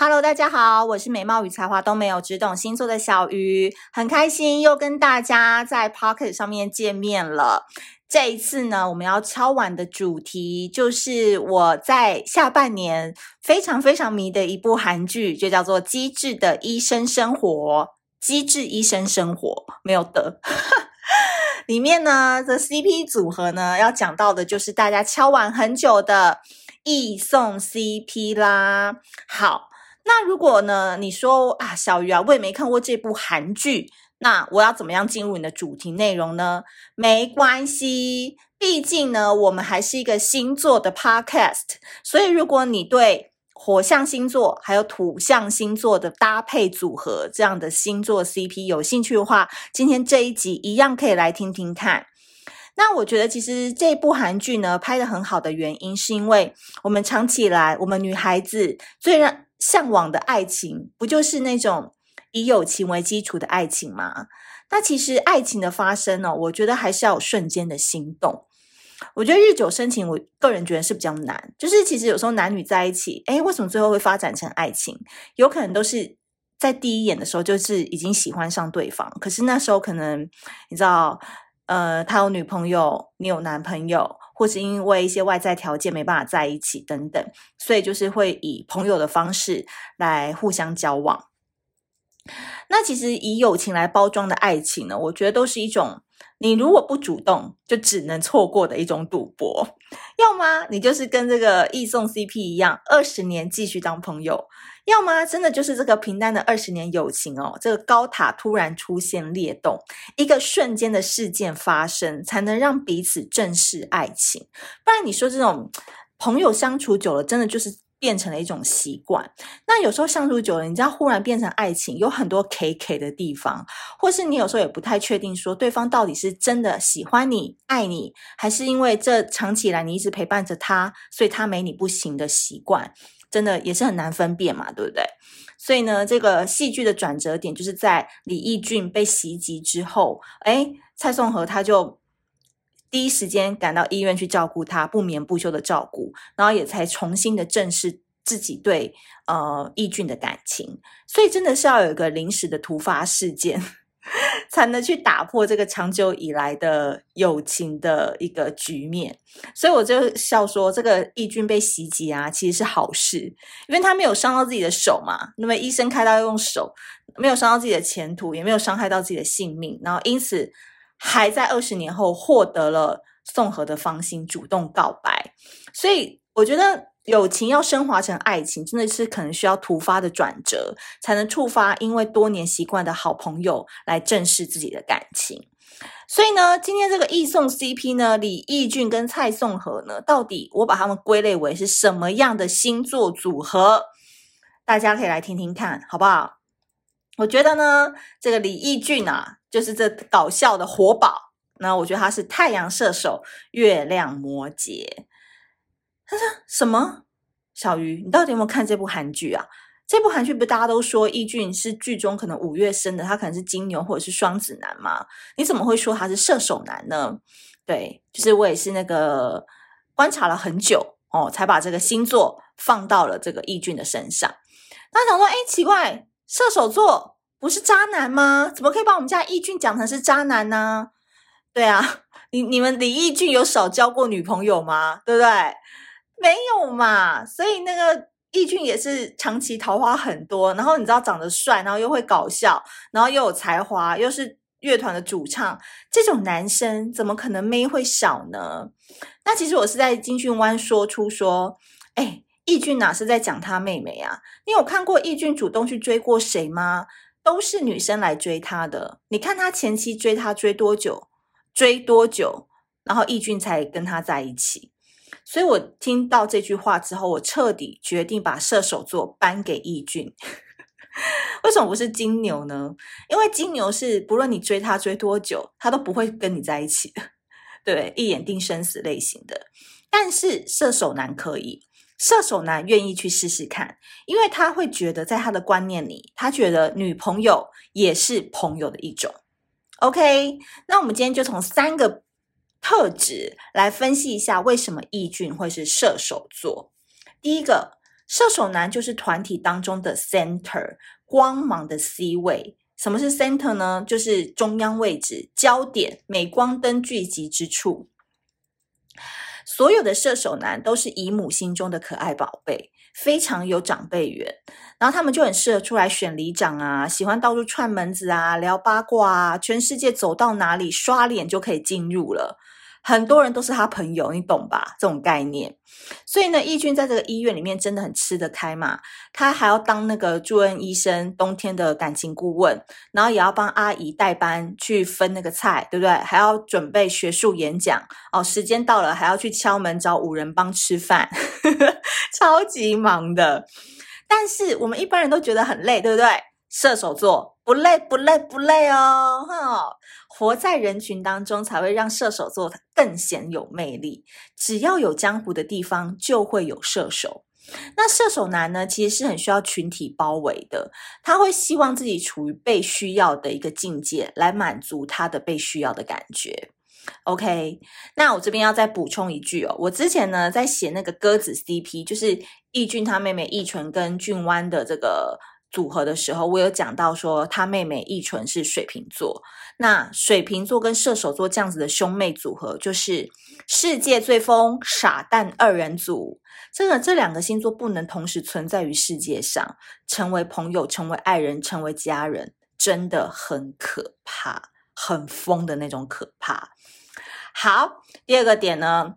Hello，大家好，我是美貌与才华都没有，只懂星座的小鱼，很开心又跟大家在 Pocket 上面见面了。这一次呢，我们要敲碗的主题就是我在下半年非常非常迷的一部韩剧，就叫做《机智的医生生活》。机智医生生活没有的，里面呢的 CP 组合呢，要讲到的就是大家敲碗很久的易颂 CP 啦。好。那如果呢？你说啊，小鱼啊，我也没看过这部韩剧，那我要怎么样进入你的主题内容呢？没关系，毕竟呢，我们还是一个星座的 podcast，所以如果你对火象星座还有土象星座的搭配组合这样的星座 CP 有兴趣的话，今天这一集一样可以来听听看。那我觉得其实这部韩剧呢，拍得很好的原因，是因为我们长期以来，我们女孩子最让向往的爱情，不就是那种以友情为基础的爱情吗？那其实爱情的发生呢，我觉得还是要有瞬间的心动。我觉得日久生情，我个人觉得是比较难。就是其实有时候男女在一起，诶，为什么最后会发展成爱情？有可能都是在第一眼的时候就是已经喜欢上对方，可是那时候可能你知道，呃，他有女朋友，你有男朋友。或是因为一些外在条件没办法在一起等等，所以就是会以朋友的方式来互相交往。那其实以友情来包装的爱情呢，我觉得都是一种你如果不主动就只能错过的一种赌博。要么你就是跟这个易送 CP 一样，二十年继续当朋友。要么真的就是这个平淡的二十年友情哦，这个高塔突然出现裂洞，一个瞬间的事件发生，才能让彼此正视爱情。不然你说这种朋友相处久了，真的就是变成了一种习惯。那有时候相处久了，你知道忽然变成爱情，有很多 K K 的地方，或是你有时候也不太确定，说对方到底是真的喜欢你、爱你，还是因为这长期以来你一直陪伴着他，所以他没你不行的习惯。真的也是很难分辨嘛，对不对？所以呢，这个戏剧的转折点就是在李义俊被袭击之后，诶，蔡颂和他就第一时间赶到医院去照顾他，不眠不休的照顾，然后也才重新的正视自己对呃义俊的感情。所以真的是要有一个临时的突发事件。才能去打破这个长久以来的友情的一个局面，所以我就笑说，这个义俊被袭击啊，其实是好事，因为他没有伤到自己的手嘛。那么医生开刀用手，没有伤到自己的前途，也没有伤害到自己的性命，然后因此还在二十年后获得了宋和的芳心，主动告白。所以我觉得。友情要升华成爱情，真的是可能需要突发的转折，才能触发因为多年习惯的好朋友来正视自己的感情。所以呢，今天这个易颂 CP 呢，李义俊跟蔡颂和呢，到底我把他们归类为是什么样的星座组合？大家可以来听听看，好不好？我觉得呢，这个李义俊啊，就是这搞笑的活宝。那我觉得他是太阳射手，月亮摩羯。他说什么？小鱼，你到底有没有看这部韩剧啊？这部韩剧不大家都说义俊是剧中可能五月生的，他可能是金牛或者是双子男吗？你怎么会说他是射手男呢？对，就是我也是那个观察了很久哦，才把这个星座放到了这个义俊的身上。他想说，哎，奇怪，射手座不是渣男吗？怎么可以把我们家义俊讲成是渣男呢？对啊，你你们李义俊有少交过女朋友吗？对不对？没有嘛，所以那个义俊也是长期桃花很多，然后你知道长得帅，然后又会搞笑，然后又有才华，又是乐团的主唱，这种男生怎么可能妹会少呢？那其实我是在金讯湾说出说，哎，义俊哪是在讲他妹妹啊？你有看过义俊主动去追过谁吗？都是女生来追他的。你看他前期追他追多久？追多久？然后义俊才跟他在一起。所以我听到这句话之后，我彻底决定把射手座颁给义俊。为什么不是金牛呢？因为金牛是不论你追他追多久，他都不会跟你在一起的，对，一眼定生死类型的。但是射手男可以，射手男愿意去试试看，因为他会觉得在他的观念里，他觉得女朋友也是朋友的一种。OK，那我们今天就从三个。特质来分析一下，为什么易俊会是射手座？第一个，射手男就是团体当中的 center，光芒的 C 位。什么是 center 呢？就是中央位置、焦点、镁光灯聚集之处。所有的射手男都是姨母心中的可爱宝贝，非常有长辈缘，然后他们就很适合出来选里长啊，喜欢到处串门子啊，聊八卦啊，全世界走到哪里刷脸就可以进入了。很多人都是他朋友，你懂吧？这种概念。所以呢，义俊在这个医院里面真的很吃得开嘛。他还要当那个住院医生，冬天的感情顾问，然后也要帮阿姨代班去分那个菜，对不对？还要准备学术演讲哦。时间到了，还要去敲门找五人帮吃饭，超级忙的。但是我们一般人都觉得很累，对不对？射手座不累不累不累哦，哼，活在人群当中才会让射手座更显有魅力。只要有江湖的地方，就会有射手。那射手男呢，其实是很需要群体包围的，他会希望自己处于被需要的一个境界，来满足他的被需要的感觉。OK，那我这边要再补充一句哦，我之前呢在写那个鸽子 CP，就是易俊他妹妹易纯跟俊湾的这个。组合的时候，我有讲到说他妹妹义纯是水瓶座，那水瓶座跟射手座这样子的兄妹组合，就是世界最疯傻蛋二人组。这个这两个星座不能同时存在于世界上，成为朋友，成为爱人，成为家人，真的很可怕，很疯的那种可怕。好，第二个点呢，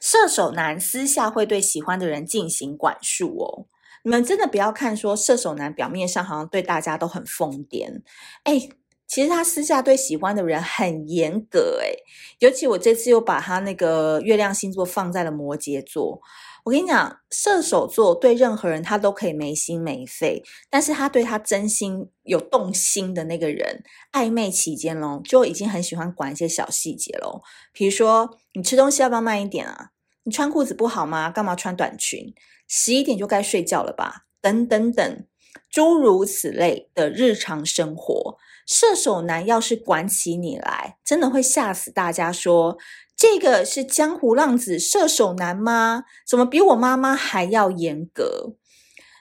射手男私下会对喜欢的人进行管束哦。你们真的不要看说射手男表面上好像对大家都很疯癫，诶，其实他私下对喜欢的人很严格，诶，尤其我这次又把他那个月亮星座放在了摩羯座。我跟你讲，射手座对任何人他都可以没心没肺，但是他对他真心有动心的那个人，暧昧期间咯，就已经很喜欢管一些小细节咯。比如说，你吃东西要不要慢一点啊？你穿裤子不好吗？干嘛穿短裙？十一点就该睡觉了吧？等等等，诸如此类的日常生活，射手男要是管起你来，真的会吓死大家说。说这个是江湖浪子射手男吗？怎么比我妈妈还要严格？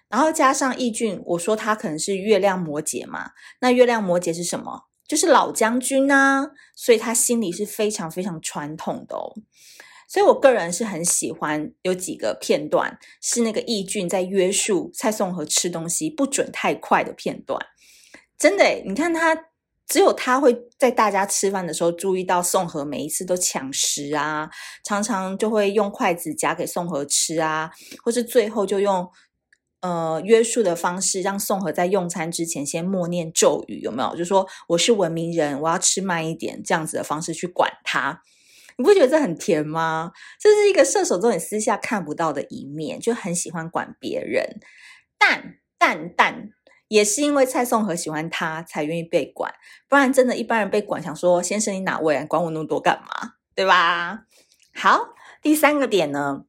然后加上易俊，我说他可能是月亮摩羯嘛。那月亮摩羯是什么？就是老将军啊，所以他心里是非常非常传统的哦。所以，我个人是很喜欢有几个片段，是那个义俊在约束蔡颂和吃东西不准太快的片段。真的，你看他，只有他会在大家吃饭的时候注意到颂和每一次都抢食啊，常常就会用筷子夹给颂和吃啊，或是最后就用呃约束的方式，让颂和在用餐之前先默念咒语，有没有？就说我是文明人，我要吃慢一点，这样子的方式去管他。你不觉得这很甜吗？这是一个射手座你私下看不到的一面，就很喜欢管别人。但但但也是因为蔡颂和喜欢他，才愿意被管。不然真的，一般人被管，想说先生你哪位啊？管我那么多干嘛？对吧？好，第三个点呢，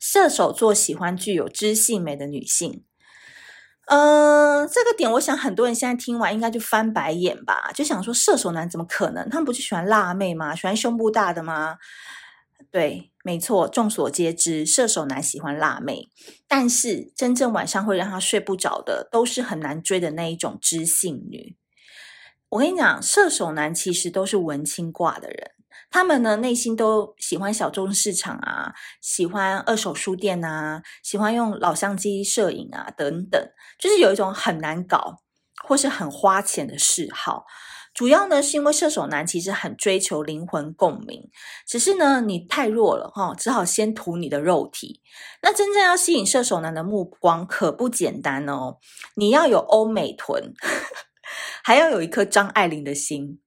射手座喜欢具有知性美的女性。呃，这个点我想很多人现在听完应该就翻白眼吧，就想说射手男怎么可能？他们不是喜欢辣妹吗？喜欢胸部大的吗？对，没错，众所皆知，射手男喜欢辣妹，但是真正晚上会让他睡不着的，都是很难追的那一种知性女。我跟你讲，射手男其实都是文青挂的人。他们呢，内心都喜欢小众市场啊，喜欢二手书店啊，喜欢用老相机摄影啊，等等，就是有一种很难搞或是很花钱的嗜好。主要呢，是因为射手男其实很追求灵魂共鸣，只是呢，你太弱了哈，只好先图你的肉体。那真正要吸引射手男的目光可不简单哦，你要有欧美臀，还要有一颗张爱玲的心。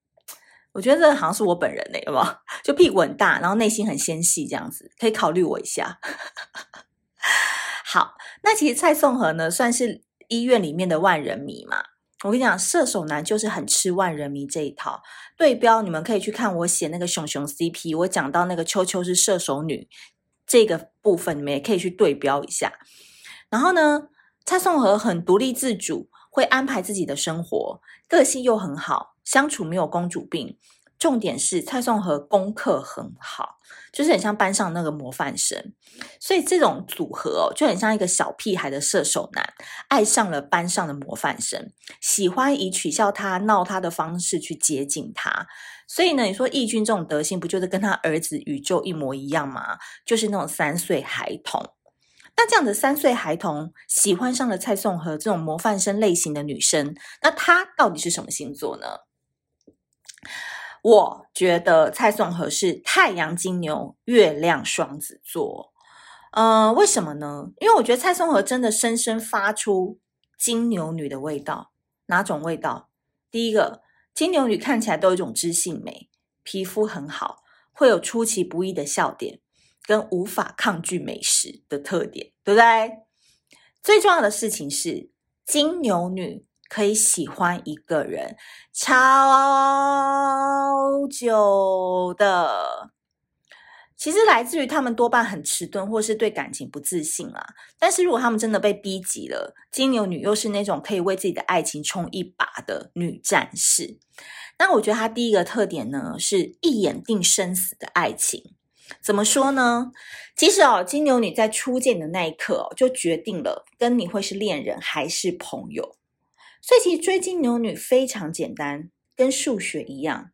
我觉得这好像是我本人呢，有没有？就屁股很大，然后内心很纤细，这样子可以考虑我一下。好，那其实蔡颂和呢，算是医院里面的万人迷嘛。我跟你讲，射手男就是很吃万人迷这一套。对标，你们可以去看我写那个熊熊 CP，我讲到那个秋秋是射手女这个部分，你们也可以去对标一下。然后呢，蔡颂和很独立自主，会安排自己的生活，个性又很好。相处没有公主病，重点是蔡颂和功课很好，就是很像班上那个模范生，所以这种组合哦，就很像一个小屁孩的射手男爱上了班上的模范生，喜欢以取笑他、闹他的方式去接近他。所以呢，你说义军这种德性，不就是跟他儿子宇宙一模一样吗？就是那种三岁孩童。那这样的三岁孩童喜欢上了蔡颂和这种模范生类型的女生，那他到底是什么星座呢？我觉得蔡颂和是太阳金牛，月亮双子座。呃，为什么呢？因为我觉得蔡颂和真的深深发出金牛女的味道。哪种味道？第一个，金牛女看起来都有一种知性美，皮肤很好，会有出其不意的笑点，跟无法抗拒美食的特点，对不对？最重要的事情是，金牛女。可以喜欢一个人超久的，其实来自于他们多半很迟钝，或是对感情不自信啊。但是如果他们真的被逼急了，金牛女又是那种可以为自己的爱情冲一把的女战士。那我觉得她第一个特点呢，是一眼定生死的爱情。怎么说呢？其实哦，金牛女在初见的那一刻哦，就决定了跟你会是恋人还是朋友。所以其实追金牛女非常简单，跟数学一样，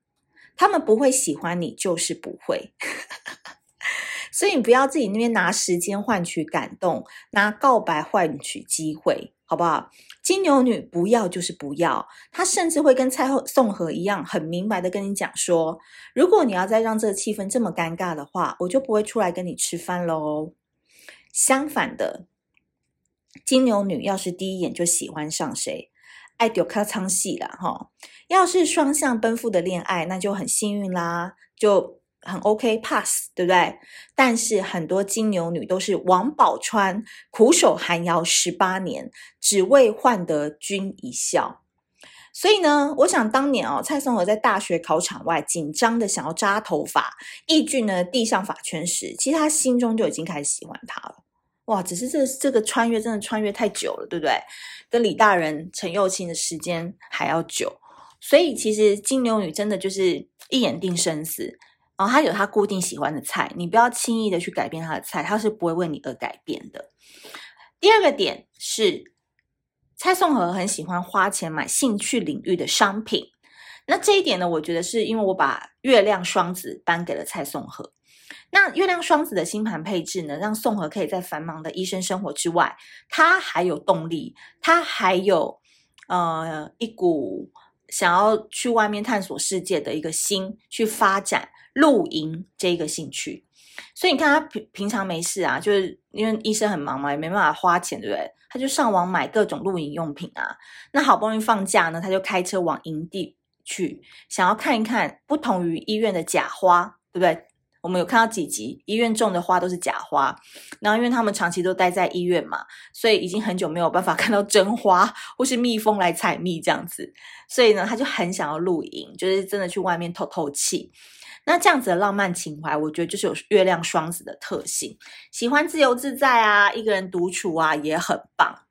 他们不会喜欢你，就是不会。所以你不要自己那边拿时间换取感动，拿告白换取机会，好不好？金牛女不要就是不要，她甚至会跟蔡宋和一样，很明白的跟你讲说，如果你要再让这个气氛这么尴尬的话，我就不会出来跟你吃饭喽。相反的，金牛女要是第一眼就喜欢上谁，爱丢卡仓戏了哈，要是双向奔赴的恋爱，那就很幸运啦，就很 OK pass，对不对？但是很多金牛女都是王宝钏苦守寒窑十八年，只为换得君一笑。所以呢，我想当年哦，蔡松和在大学考场外紧张的想要扎头发，义俊呢递上发圈时，其实他心中就已经开始喜欢他了。哇，只是这这个穿越真的穿越太久了，对不对？跟李大人、陈又青的时间还要久，所以其实金牛女真的就是一眼定生死，然后她有她固定喜欢的菜，你不要轻易的去改变她的菜，她是不会为你而改变的。第二个点是，蔡颂和很喜欢花钱买兴趣领域的商品，那这一点呢，我觉得是因为我把月亮双子颁给了蔡颂和。那月亮双子的星盘配置呢，让宋和可以在繁忙的医生生活之外，他还有动力，他还有呃一股想要去外面探索世界的一个心，去发展露营这一个兴趣。所以你看他平平常没事啊，就是因为医生很忙嘛，也没办法花钱，对不对？他就上网买各种露营用品啊。那好不容易放假呢，他就开车往营地去，想要看一看不同于医院的假花，对不对？我们有看到几集，医院种的花都是假花，然后因为他们长期都待在医院嘛，所以已经很久没有办法 看到真花或是蜜蜂来采蜜这样子，所以呢，他就很想要露营，就是真的去外面透透气。那这样子的浪漫情怀，我觉得就是有月亮双子的特性，喜欢自由自在啊，一个人独处啊也很棒。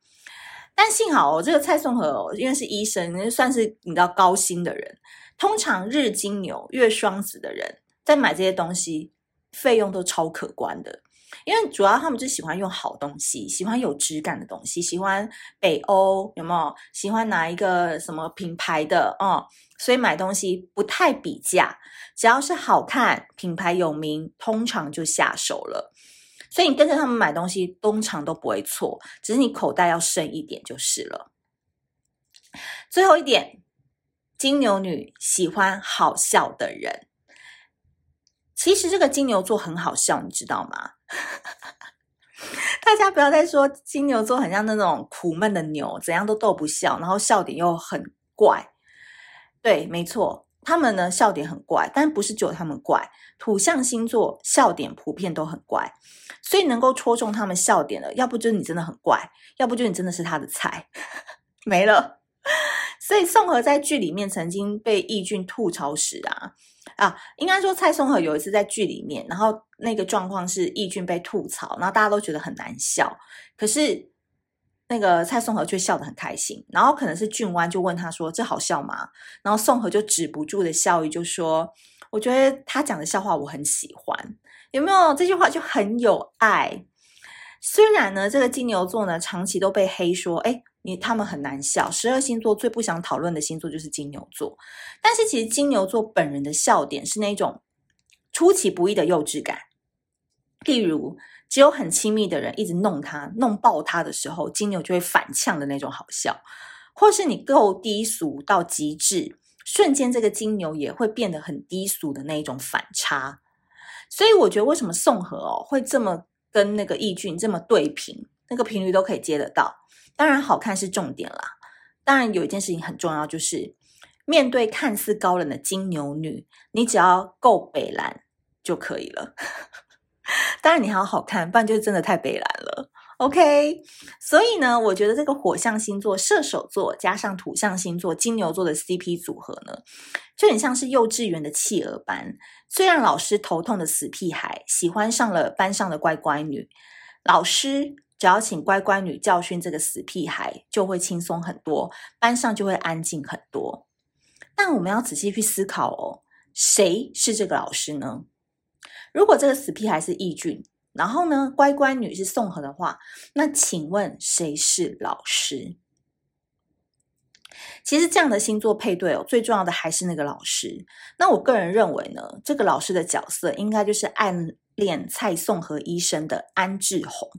但幸好哦，这个蔡颂和哦，因为是医生，算是你知道高薪的人，通常日金牛、月双子的人。在买这些东西，费用都超可观的，因为主要他们就喜欢用好东西，喜欢有质感的东西，喜欢北欧有没有？喜欢哪一个什么品牌的哦、所以买东西不太比价，只要是好看、品牌有名，通常就下手了。所以你跟着他们买东西，通常都不会错，只是你口袋要深一点就是了。最后一点，金牛女喜欢好笑的人。其实这个金牛座很好笑，你知道吗？大家不要再说金牛座很像那种苦闷的牛，怎样都逗不笑，然后笑点又很怪。对，没错，他们呢笑点很怪，但不是只有他们怪。土象星座笑点普遍都很怪，所以能够戳中他们笑点的，要不就是你真的很怪，要不就你真的是他的菜。没了。所以宋和在剧里面曾经被义俊吐槽时啊。啊，应该说蔡松河有一次在剧里面，然后那个状况是义俊被吐槽，然后大家都觉得很难笑。可是那个蔡松河却笑得很开心。然后可能是俊湾就问他说：“这好笑吗？”然后松河就止不住的笑意，就说：“我觉得他讲的笑话我很喜欢，有没有？这句话就很有爱。虽然呢，这个金牛座呢长期都被黑说，哎。”你他们很难笑，十二星座最不想讨论的星座就是金牛座。但是其实金牛座本人的笑点是那种出其不意的幼稚感。例如，只有很亲密的人一直弄他、弄爆他的时候，金牛就会反呛的那种好笑；或是你够低俗到极致，瞬间这个金牛也会变得很低俗的那一种反差。所以我觉得为什么宋和哦会这么跟那个易俊这么对频，那个频率都可以接得到。当然，好看是重点啦。当然，有一件事情很重要，就是面对看似高冷的金牛女，你只要够北蓝就可以了。当然，你还要好看，不然就是真的太北蓝了。OK，所以呢，我觉得这个火象星座射手座加上土象星座金牛座的 CP 组合呢，就很像是幼稚园的企鹅班，最让老师头痛的死屁孩喜欢上了班上的乖乖女，老师。只要请乖乖女教训这个死屁孩，就会轻松很多，班上就会安静很多。但我们要仔细去思考哦，谁是这个老师呢？如果这个死屁孩是易俊，然后呢，乖乖女是宋和的话，那请问谁是老师？其实这样的星座配对哦，最重要的还是那个老师。那我个人认为呢，这个老师的角色应该就是暗恋蔡宋和医生的安志宏。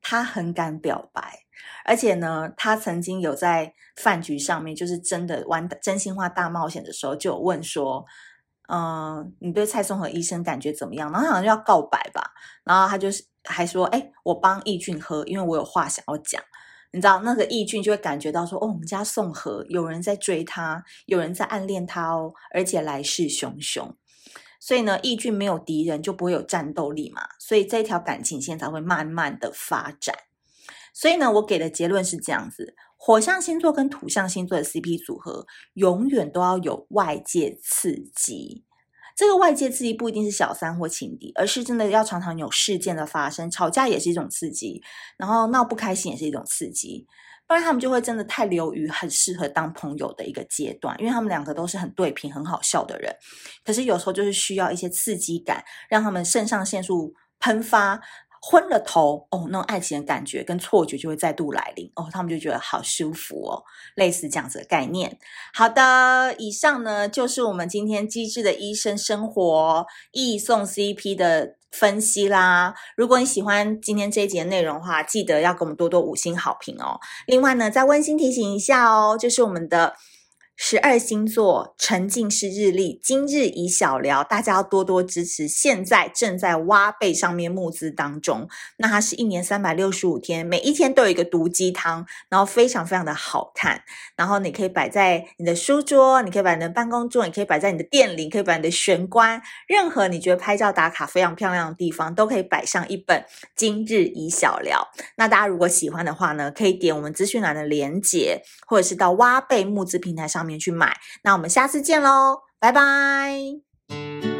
他很敢表白，而且呢，他曾经有在饭局上面，就是真的玩真心话大冒险的时候，就有问说：“嗯、你对蔡松和医生感觉怎么样？”然后好像就要告白吧，然后他就是还说：“哎，我帮易俊喝，因为我有话想要讲。”你知道那个易俊就会感觉到说：“哦，我们家宋和有人在追他，有人在暗恋他哦，而且来势汹汹。”所以呢，易俊没有敌人就不会有战斗力嘛，所以这条感情线才会慢慢的发展。所以呢，我给的结论是这样子：火象星座跟土象星座的 CP 组合，永远都要有外界刺激。这个外界刺激不一定是小三或情敌，而是真的要常常有事件的发生，吵架也是一种刺激，然后闹不开心也是一种刺激。不然他们就会真的太流于很适合当朋友的一个阶段，因为他们两个都是很对频、很好笑的人。可是有时候就是需要一些刺激感，让他们肾上腺素喷发。昏了头哦，那种爱情的感觉跟错觉就会再度来临哦，他们就觉得好舒服哦，类似这样子的概念。好的，以上呢就是我们今天机智的医生生活易送 CP 的分析啦。如果你喜欢今天这一节内容的话，记得要给我们多多五星好评哦。另外呢，再温馨提醒一下哦，就是我们的。十二星座沉浸式日历，今日宜小聊，大家要多多支持。现在正在挖贝上面募资当中，那它是一年三百六十五天，每一天都有一个毒鸡汤，然后非常非常的好看。然后你可以摆在你的书桌，你可以摆在你的办公桌，你可以摆在你的店里，可以摆在你的玄关，任何你觉得拍照打卡非常漂亮的地方，都可以摆上一本今日宜小聊。那大家如果喜欢的话呢，可以点我们资讯栏的连结，或者是到挖贝募资平台上面去买，那我们下次见喽，拜拜。